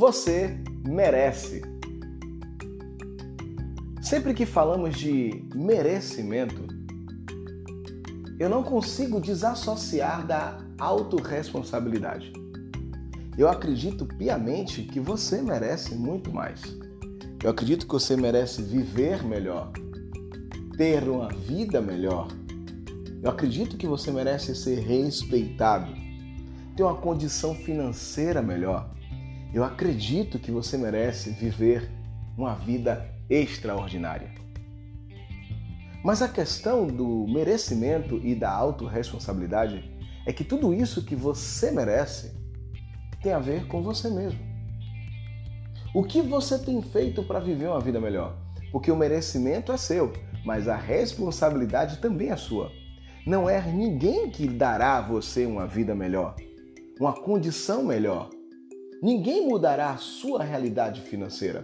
você merece. Sempre que falamos de merecimento, eu não consigo desassociar da autorresponsabilidade. Eu acredito piamente que você merece muito mais. Eu acredito que você merece viver melhor, ter uma vida melhor. Eu acredito que você merece ser respeitado, ter uma condição financeira melhor. Eu acredito que você merece viver uma vida extraordinária. Mas a questão do merecimento e da autorresponsabilidade é que tudo isso que você merece tem a ver com você mesmo. O que você tem feito para viver uma vida melhor? Porque o merecimento é seu, mas a responsabilidade também é sua. Não é ninguém que dará a você uma vida melhor, uma condição melhor. Ninguém mudará a sua realidade financeira.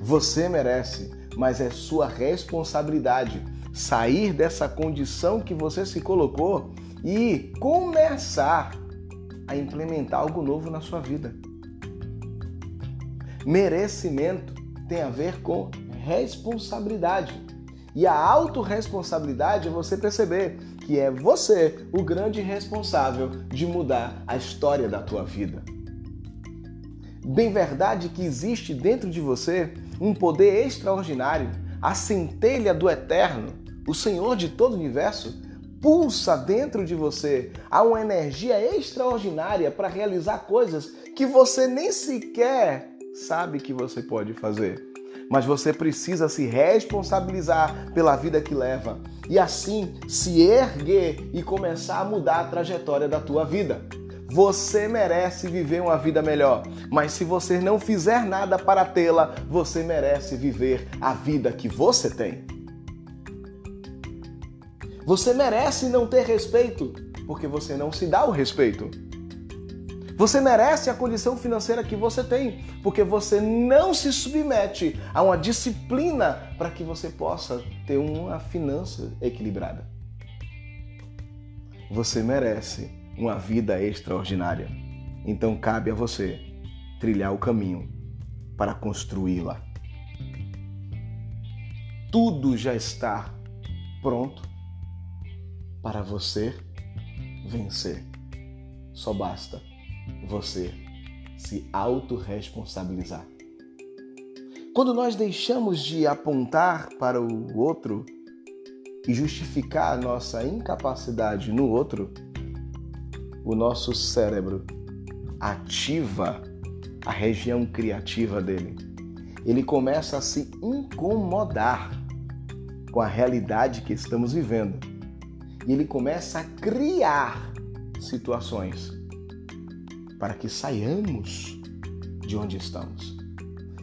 Você merece, mas é sua responsabilidade sair dessa condição que você se colocou e começar a implementar algo novo na sua vida. Merecimento tem a ver com responsabilidade. E a autorresponsabilidade é você perceber que é você o grande responsável de mudar a história da tua vida. Bem verdade que existe dentro de você um poder extraordinário, a centelha do eterno, o Senhor de todo o universo, pulsa dentro de você. Há uma energia extraordinária para realizar coisas que você nem sequer sabe que você pode fazer. Mas você precisa se responsabilizar pela vida que leva e assim se erguer e começar a mudar a trajetória da tua vida. Você merece viver uma vida melhor, mas se você não fizer nada para tê-la, você merece viver a vida que você tem. Você merece não ter respeito, porque você não se dá o respeito. Você merece a condição financeira que você tem, porque você não se submete a uma disciplina para que você possa ter uma finança equilibrada. Você merece uma vida extraordinária. Então cabe a você trilhar o caminho para construí-la. Tudo já está pronto para você vencer. Só basta você se autorresponsabilizar. Quando nós deixamos de apontar para o outro e justificar a nossa incapacidade no outro, o nosso cérebro ativa a região criativa dele. Ele começa a se incomodar com a realidade que estamos vivendo. E ele começa a criar situações para que saiamos de onde estamos.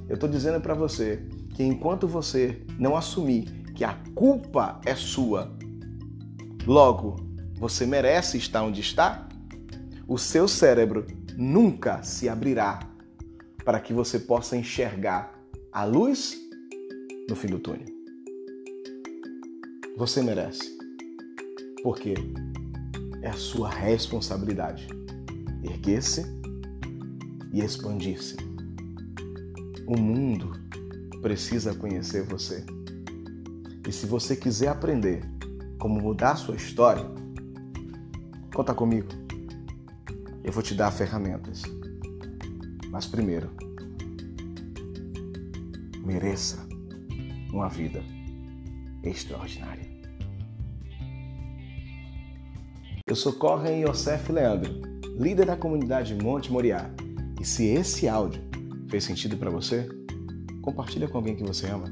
Eu estou dizendo para você que enquanto você não assumir que a culpa é sua, logo você merece estar onde está, o seu cérebro nunca se abrirá para que você possa enxergar a luz no fim do túnel. Você merece, porque é a sua responsabilidade erguer-se e expandir-se. O mundo precisa conhecer você. E se você quiser aprender como mudar sua história, conta comigo. Eu vou te dar ferramentas. Mas primeiro, mereça uma vida extraordinária. Eu sou Corren Yosef Leandro, líder da comunidade Monte Moriá. E se esse áudio fez sentido para você, compartilha com alguém que você ama.